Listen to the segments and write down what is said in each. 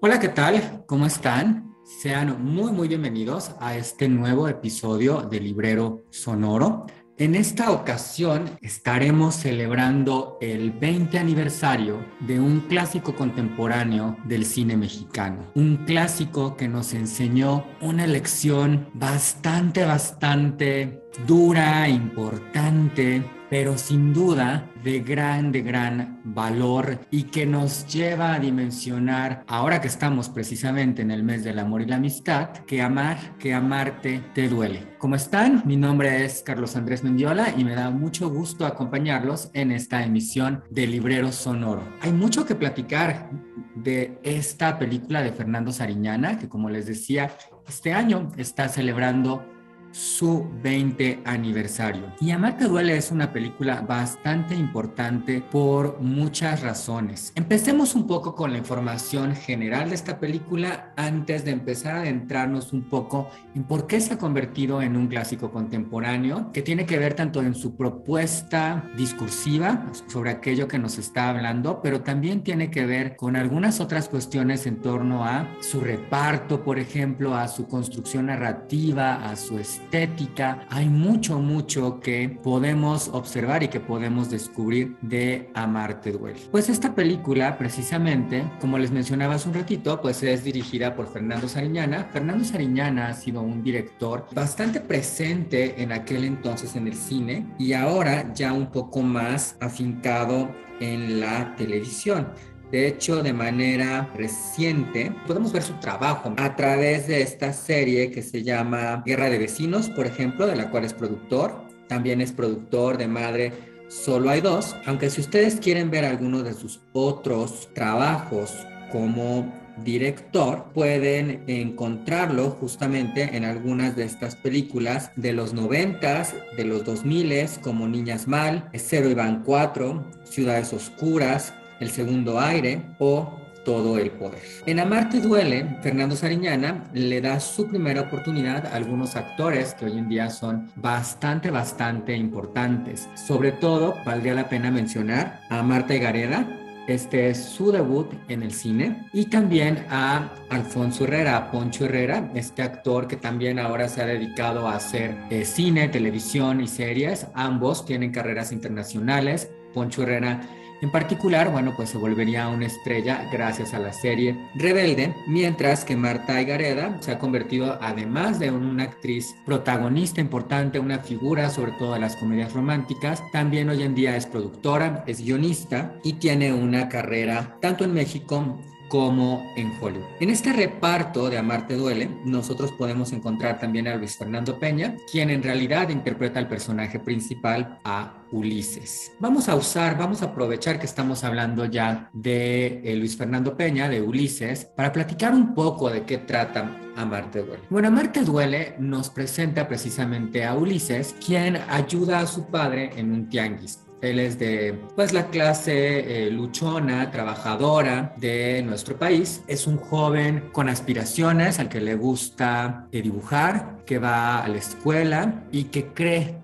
Hola, ¿qué tal? ¿Cómo están? Sean muy, muy bienvenidos a este nuevo episodio de Librero Sonoro. En esta ocasión estaremos celebrando el 20 aniversario de un clásico contemporáneo del cine mexicano. Un clásico que nos enseñó una lección bastante, bastante dura, importante, pero sin duda de gran, de gran valor y que nos lleva a dimensionar, ahora que estamos precisamente en el mes del amor y la amistad, que amar, que amarte te duele. ¿Cómo están? Mi nombre es Carlos Andrés Mendiola y me da mucho gusto acompañarlos en esta emisión de Librero Sonoro. Hay mucho que platicar de esta película de Fernando Sariñana, que como les decía, este año está celebrando su 20 aniversario. Y Amarte Duele es una película bastante importante por muchas razones. Empecemos un poco con la información general de esta película antes de empezar a adentrarnos un poco en por qué se ha convertido en un clásico contemporáneo que tiene que ver tanto en su propuesta discursiva sobre aquello que nos está hablando, pero también tiene que ver con algunas otras cuestiones en torno a su reparto, por ejemplo, a su construcción narrativa, a su estilo estética, hay mucho, mucho que podemos observar y que podemos descubrir de Amarte Duele. Pues esta película, precisamente, como les mencionaba hace un ratito, pues es dirigida por Fernando Sariñana. Fernando Sariñana ha sido un director bastante presente en aquel entonces en el cine y ahora ya un poco más afincado en la televisión. De hecho, de manera reciente, podemos ver su trabajo a través de esta serie que se llama Guerra de Vecinos, por ejemplo, de la cual es productor. También es productor de Madre Solo hay dos, aunque si ustedes quieren ver alguno de sus otros trabajos como director, pueden encontrarlo justamente en algunas de estas películas de los noventas, de los 2000 como Niñas Mal, Cero Iván 4, Ciudades Oscuras, el segundo aire o todo el poder. En Amarte duele, Fernando Sariñana le da su primera oportunidad a algunos actores que hoy en día son bastante, bastante importantes. Sobre todo, valdría la pena mencionar a Marta Gareda, este es su debut en el cine. Y también a Alfonso Herrera, a Poncho Herrera, este actor que también ahora se ha dedicado a hacer eh, cine, televisión y series. Ambos tienen carreras internacionales. Poncho Herrera en particular, bueno, pues se volvería una estrella gracias a la serie Rebelde, mientras que Marta Gareda se ha convertido, además de una actriz protagonista importante, una figura sobre todo de las comedias románticas, también hoy en día es productora, es guionista y tiene una carrera tanto en México como en Hollywood. En este reparto de Amarte Duele, nosotros podemos encontrar también a Luis Fernando Peña, quien en realidad interpreta al personaje principal, a Ulises. Vamos a usar, vamos a aprovechar que estamos hablando ya de eh, Luis Fernando Peña, de Ulises, para platicar un poco de qué trata Amarte Duele. Bueno, Amarte Duele nos presenta precisamente a Ulises, quien ayuda a su padre en un tianguis. Él es de pues la clase eh, luchona, trabajadora de nuestro país. Es un joven con aspiraciones al que le gusta eh, dibujar, que va a la escuela y que cree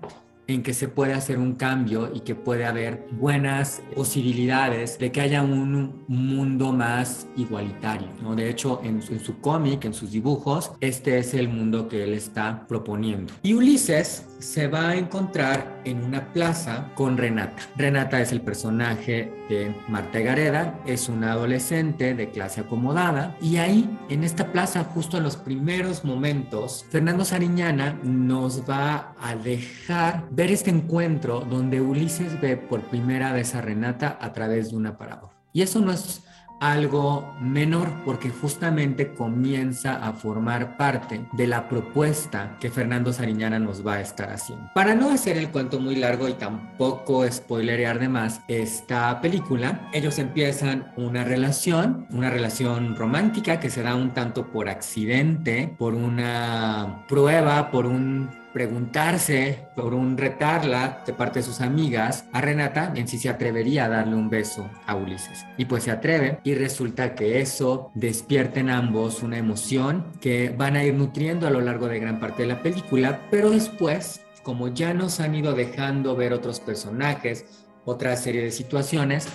en que se puede hacer un cambio y que puede haber buenas posibilidades de que haya un mundo más igualitario. ¿no? De hecho, en, en su cómic, en sus dibujos, este es el mundo que él está proponiendo. Y Ulises se va a encontrar en una plaza con Renata. Renata es el personaje de Marta Gareda, es una adolescente de clase acomodada y ahí, en esta plaza, justo en los primeros momentos, Fernando Sariñana nos va a dejar ver este encuentro donde Ulises ve por primera vez a Renata a través de un aparador. Y eso no es algo menor porque justamente comienza a formar parte de la propuesta que Fernando Sariñana nos va a estar haciendo. Para no hacer el cuento muy largo y tampoco spoilerear de más esta película, ellos empiezan una relación, una relación romántica que se da un tanto por accidente, por una prueba, por un preguntarse por un retarla de parte de sus amigas a Renata en si se atrevería a darle un beso a Ulises. Y pues se atreve y resulta que eso despierta en ambos una emoción que van a ir nutriendo a lo largo de gran parte de la película, pero después como ya nos han ido dejando ver otros personajes, otra serie de situaciones,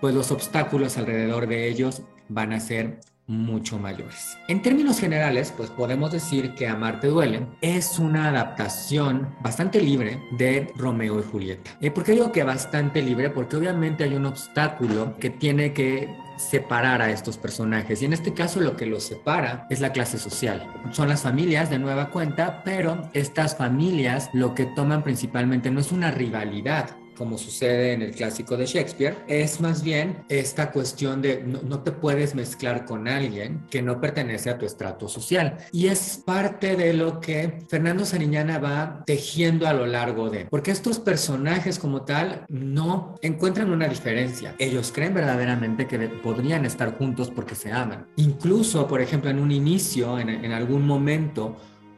pues los obstáculos alrededor de ellos van a ser mucho mayores. En términos generales, pues podemos decir que Amarte duele es una adaptación bastante libre de Romeo y Julieta. Eh, ¿Por qué digo que bastante libre? Porque obviamente hay un obstáculo que tiene que separar a estos personajes y en este caso lo que los separa es la clase social. Son las familias de nueva cuenta, pero estas familias lo que toman principalmente no es una rivalidad, como sucede en el clásico de Shakespeare, es más bien esta cuestión de no, te puedes mezclar con alguien que no pertenece a tu estrato social. Y es parte de lo que Fernando Sariñana va tejiendo a lo largo de, porque estos personajes como tal no encuentran una diferencia. Ellos creen verdaderamente que podrían estar juntos porque se aman. Incluso, por ejemplo, en un inicio, en, algún momento,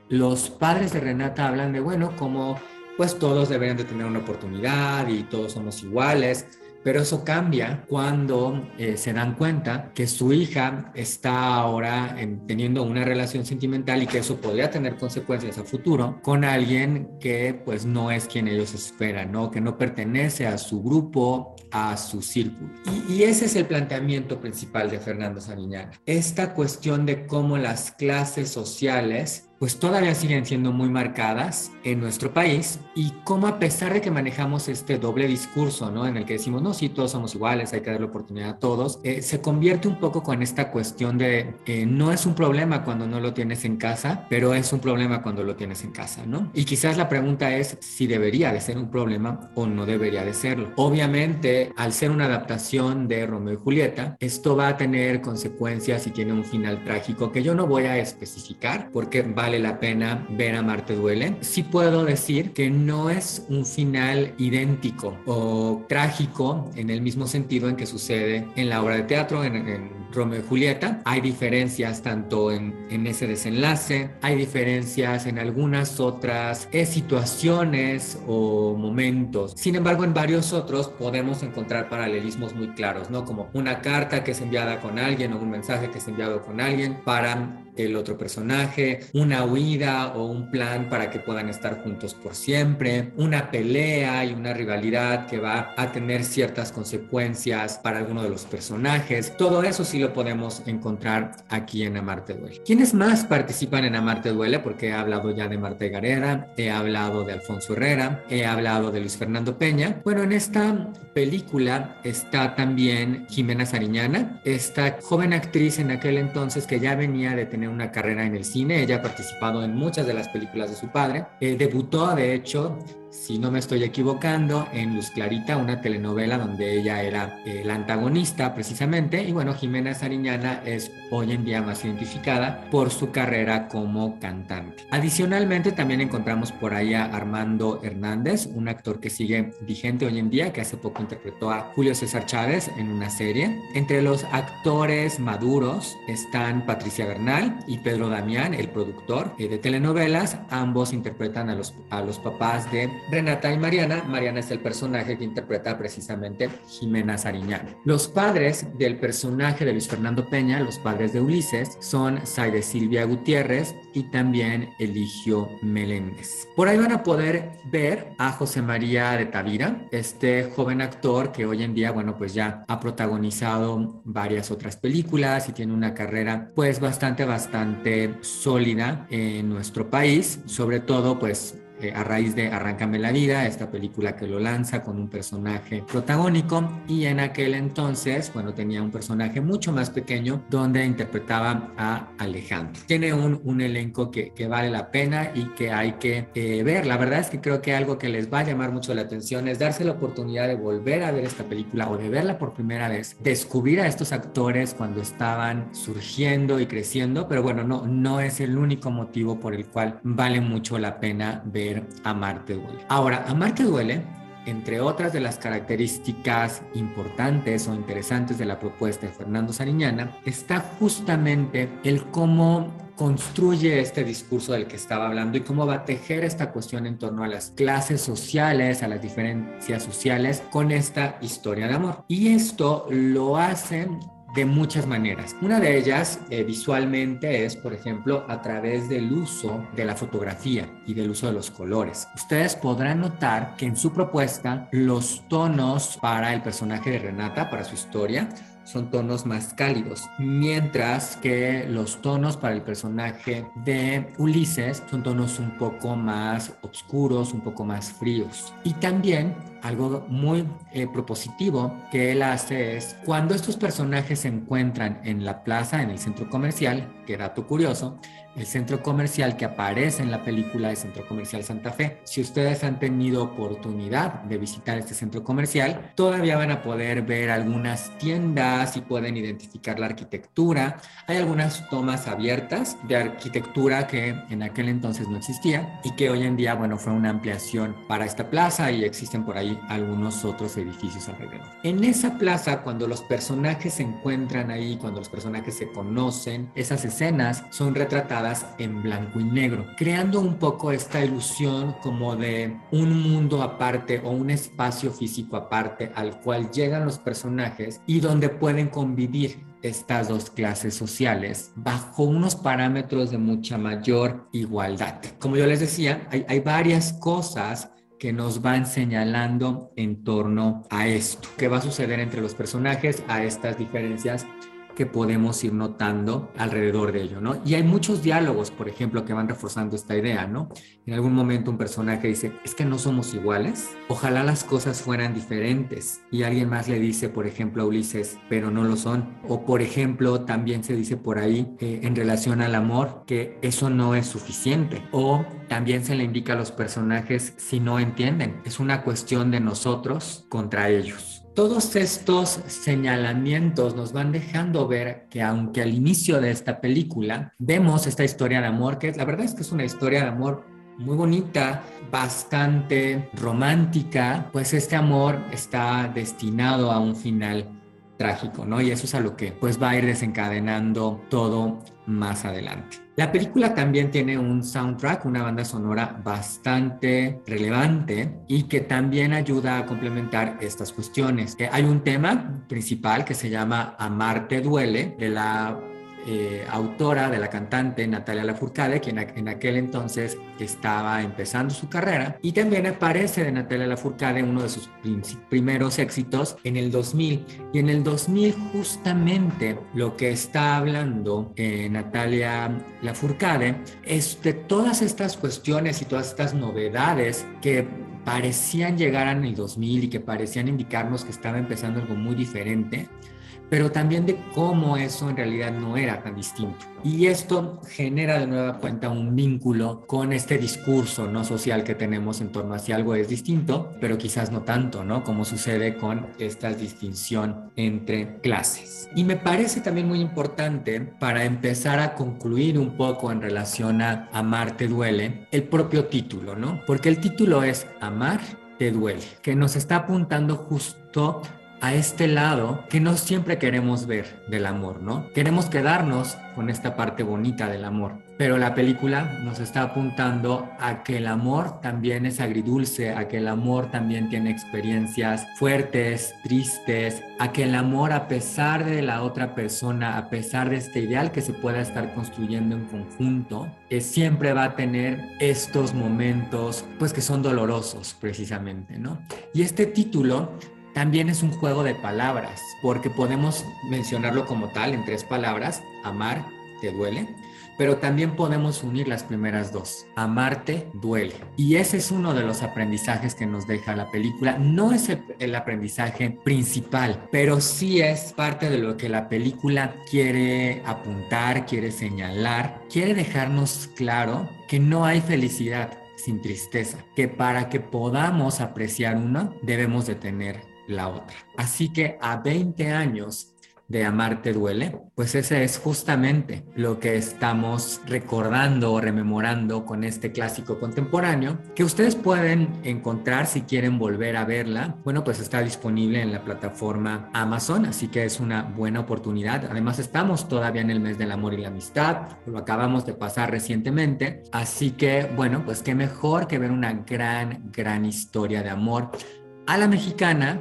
los padres de Renata hablan de, bueno, como pues todos deberían de tener una oportunidad y todos somos iguales. Pero eso cambia cuando eh, se dan cuenta que su hija está ahora teniendo una relación sentimental y que eso podría tener consecuencias a futuro con alguien que pues no es quien ellos esperan, ¿no? Que no pertenece a su grupo, a su círculo. Y, y ese es el planteamiento principal de Fernando Sariñana. Esta cuestión de cómo las clases sociales pues todavía siguen siendo muy marcadas en nuestro país y cómo a pesar de que manejamos este doble discurso, ¿no? En el que decimos, no, sí, todos somos iguales, hay que dar la oportunidad a todos, eh, se convierte un poco con esta cuestión de eh, no es un problema cuando no lo tienes en casa, pero es un problema cuando lo tienes en casa, ¿no? Y quizás la pregunta es si debería de ser un problema o no debería de serlo. Obviamente, al ser una adaptación de Romeo y Julieta, esto va a tener consecuencias y tiene un final trágico que yo no voy a especificar porque vale la pena ver a Marte Duele. Sí puedo decir que no es un final idéntico o trágico en el mismo sentido en que sucede en la obra de teatro, en, en Romeo y Julieta. Hay diferencias tanto en, en ese desenlace, hay diferencias en algunas otras eh, situaciones o momentos. Sin embargo, en varios otros podemos encontrar paralelismos muy claros, ¿no? Como una carta que es enviada con alguien o un mensaje que es enviado con alguien para el otro personaje, una huida o un plan para que puedan estar juntos por siempre, una pelea y una rivalidad que va a tener ciertas consecuencias para alguno de los personajes. Todo eso sí lo podemos encontrar aquí en Amarte Duele. ¿Quiénes más participan en Amarte Duele? Porque he hablado ya de Marta Garera, he hablado de Alfonso Herrera, he hablado de Luis Fernando Peña. Bueno, en esta película está también Jimena Sariñana, esta joven actriz en aquel entonces que ya venía de una carrera en el cine. Ella ha participado en muchas de las películas de su padre. Eh, debutó, de hecho, si no me estoy equivocando, en Luz Clarita, una telenovela donde ella era eh, la antagonista precisamente. Y bueno, Jimena Sariñana es hoy en día más identificada por su carrera como cantante. Adicionalmente, también encontramos por ahí a Armando Hernández, un actor que sigue vigente hoy en día, que hace poco interpretó a Julio César Chávez en una serie. Entre los actores maduros están Patricia Bernal y Pedro Damián, el productor eh, de telenovelas. Ambos interpretan a los, a los papás de Renata y Mariana. Mariana es el personaje que interpreta precisamente Jimena Sariñana. Los padres del personaje de Luis Fernando Peña, los padres de Ulises, son Saide Silvia Gutiérrez y también Eligio Meléndez. Por ahí van a poder ver a José María de Tavira, este joven actor que hoy en día, bueno, pues ya ha protagonizado varias otras películas y tiene una carrera pues bastante, bastante sólida en nuestro país, sobre todo pues eh, a raíz de Arráncame la vida, esta película que lo lanza con un personaje protagónico y en aquel entonces, bueno, tenía un personaje mucho más pequeño donde interpretaba a Alejandro. Tiene un, un elenco que, que, vale la pena y que hay que eh, ver. La verdad es que creo que algo que les va a llamar mucho la atención es darse la oportunidad de volver a ver esta película o de verla por primera vez, descubrir a estos actores cuando estaban surgiendo y creciendo, pero bueno, no, no es el único motivo por el cual vale mucho la pena ver Amarte Duele. Ahora, Amarte Duele, entre otras de las características importantes o interesantes de la propuesta de Fernando Sariñana, está justamente el cómo construye este discurso del que estaba hablando y cómo va a tejer esta cuestión en torno a las clases sociales, a las diferencias sociales con esta historia de amor. Y esto lo hace de muchas maneras. Una de ellas eh, visualmente es, por ejemplo, a través del uso de la fotografía y del uso de los colores. Ustedes podrán notar que en su propuesta los tonos para el personaje de Renata, para su historia, son tonos más cálidos, mientras que los tonos para el personaje de Ulises son tonos un poco más oscuros, un poco más fríos. Y también algo muy eh, propositivo que él hace es cuando estos personajes se encuentran en la plaza, en el centro comercial, que dato curioso, el centro comercial que aparece en la película es Centro Comercial Santa Fe. Si ustedes han tenido oportunidad de visitar este centro comercial, todavía van a poder ver algunas tiendas y pueden identificar la arquitectura. Hay algunas tomas abiertas de arquitectura que en aquel entonces no existía y que hoy en día, bueno, fue una ampliación para esta plaza y existen por ahí algunos otros edificios alrededor. En esa plaza, cuando los personajes se encuentran ahí, cuando los personajes se conocen, esas escenas son retratadas en blanco y negro, creando un poco esta ilusión como de un mundo aparte o un espacio físico aparte al cual llegan los personajes y donde pueden convivir estas dos clases sociales bajo unos parámetros de mucha mayor igualdad. Como yo les decía, hay, hay varias cosas que nos van señalando en torno a esto, qué va a suceder entre los personajes, a estas diferencias que podemos ir notando alrededor de ello, ¿no? Y hay muchos diálogos, por ejemplo, que van reforzando esta idea, ¿no? En algún momento un personaje dice, es que no somos iguales, ojalá las cosas fueran diferentes. Y alguien más le dice, por ejemplo, a Ulises, pero no lo son. O, por ejemplo, también se dice por ahí, eh, en relación al amor, que eso no es suficiente. O también se le indica a los personajes si no entienden, es una cuestión de nosotros contra ellos. Todos estos señalamientos nos van dejando ver que aunque al inicio de esta película vemos esta historia de amor, que la verdad es que es una historia de amor muy bonita, bastante romántica, pues este amor está destinado a un final trágico, ¿no? Y eso es a lo que pues va a ir desencadenando todo más adelante. La película también tiene un soundtrack, una banda sonora bastante relevante y que también ayuda a complementar estas cuestiones. Eh, hay un tema principal que se llama Amarte duele de la eh, autora de la cantante Natalia Lafourcade, quien en aquel entonces estaba empezando su carrera, y también aparece de Natalia Lafourcade uno de sus primeros éxitos en el 2000. Y en el 2000 justamente lo que está hablando eh, Natalia Lafourcade es de todas estas cuestiones y todas estas novedades que parecían llegar en el 2000 y que parecían indicarnos que estaba empezando algo muy diferente pero también de cómo eso en realidad no era tan distinto. Y esto genera de nueva cuenta un vínculo con este discurso no social que tenemos en torno a si algo es distinto, pero quizás no tanto, ¿no? Como sucede con esta distinción entre clases. Y me parece también muy importante para empezar a concluir un poco en relación a Amar te duele, el propio título, ¿no? Porque el título es Amar te duele, que nos está apuntando justo a este lado que no siempre queremos ver del amor, ¿no? Queremos quedarnos con esta parte bonita del amor, pero la película nos está apuntando a que el amor también es agridulce, a que el amor también tiene experiencias fuertes, tristes, a que el amor a pesar de la otra persona, a pesar de este ideal que se pueda estar construyendo en conjunto, que siempre va a tener estos momentos pues que son dolorosos precisamente, ¿no? Y este título también es un juego de palabras, porque podemos mencionarlo como tal en tres palabras, amar te duele, pero también podemos unir las primeras dos, amarte duele. Y ese es uno de los aprendizajes que nos deja la película. No es el, aprendizaje principal, pero sí es parte de lo que la película quiere apuntar, quiere señalar, quiere dejarnos claro que no hay felicidad sin tristeza, que para que podamos apreciar uno debemos de tener la otra. Así que a 20 años de Amarte Duele, pues ese es justamente lo que estamos recordando o rememorando con este clásico contemporáneo, que ustedes pueden encontrar si quieren volver a verla. Bueno, pues está disponible en la plataforma Amazon, así que es una buena oportunidad. Además, estamos todavía en el mes del amor y la amistad, lo acabamos de pasar recientemente, así que bueno, pues qué mejor que ver una gran, gran historia de amor a la mexicana,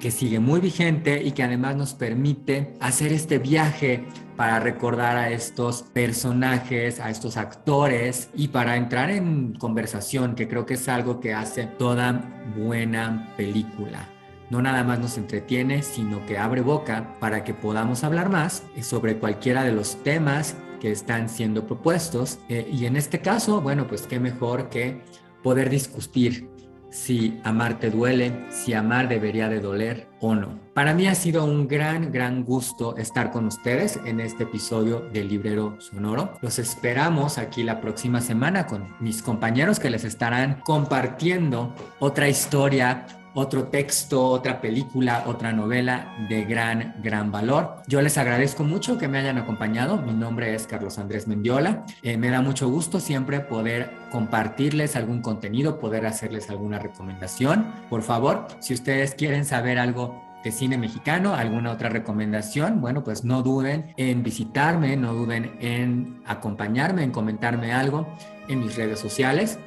que sigue muy vigente y que además nos permite hacer este viaje para recordar a estos personajes, a estos actores y para entrar en conversación, que creo que es algo que hace toda buena película. No nada más nos entretiene, sino que abre boca para que podamos hablar más sobre cualquiera de los temas que están siendo propuestos. Eh, y en este caso, bueno, pues qué mejor que poder discutir si amar te duele, si amar debería de doler o no. Para mí ha sido un gran, gran gusto estar con ustedes en este episodio del Librero Sonoro. Los esperamos aquí la próxima semana con mis compañeros que les estarán compartiendo otra historia, otro texto, otra película, otra novela de gran, gran valor. Yo les agradezco mucho que me hayan acompañado. Mi nombre es Carlos Andrés Mendiola. Eh, me da mucho gusto siempre poder compartirles algún contenido, poder hacerles alguna recomendación. Por favor, si ustedes quieren saber algo de cine mexicano, alguna otra recomendación, bueno, pues no duden en visitarme, no duden en acompañarme, en comentarme algo en mis redes sociales.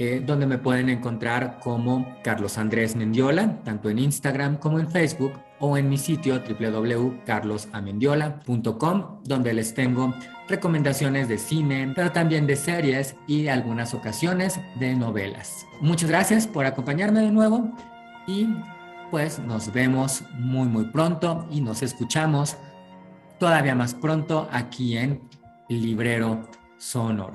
Eh, donde me pueden encontrar como Carlos Andrés Mendiola, tanto en Instagram como en Facebook, o en mi sitio www.carlosamendiola.com, donde les tengo recomendaciones de cine, pero también de series y algunas ocasiones de novelas. Muchas gracias por acompañarme de nuevo y pues nos vemos muy muy pronto y nos escuchamos todavía más pronto aquí en Librero Sonoro.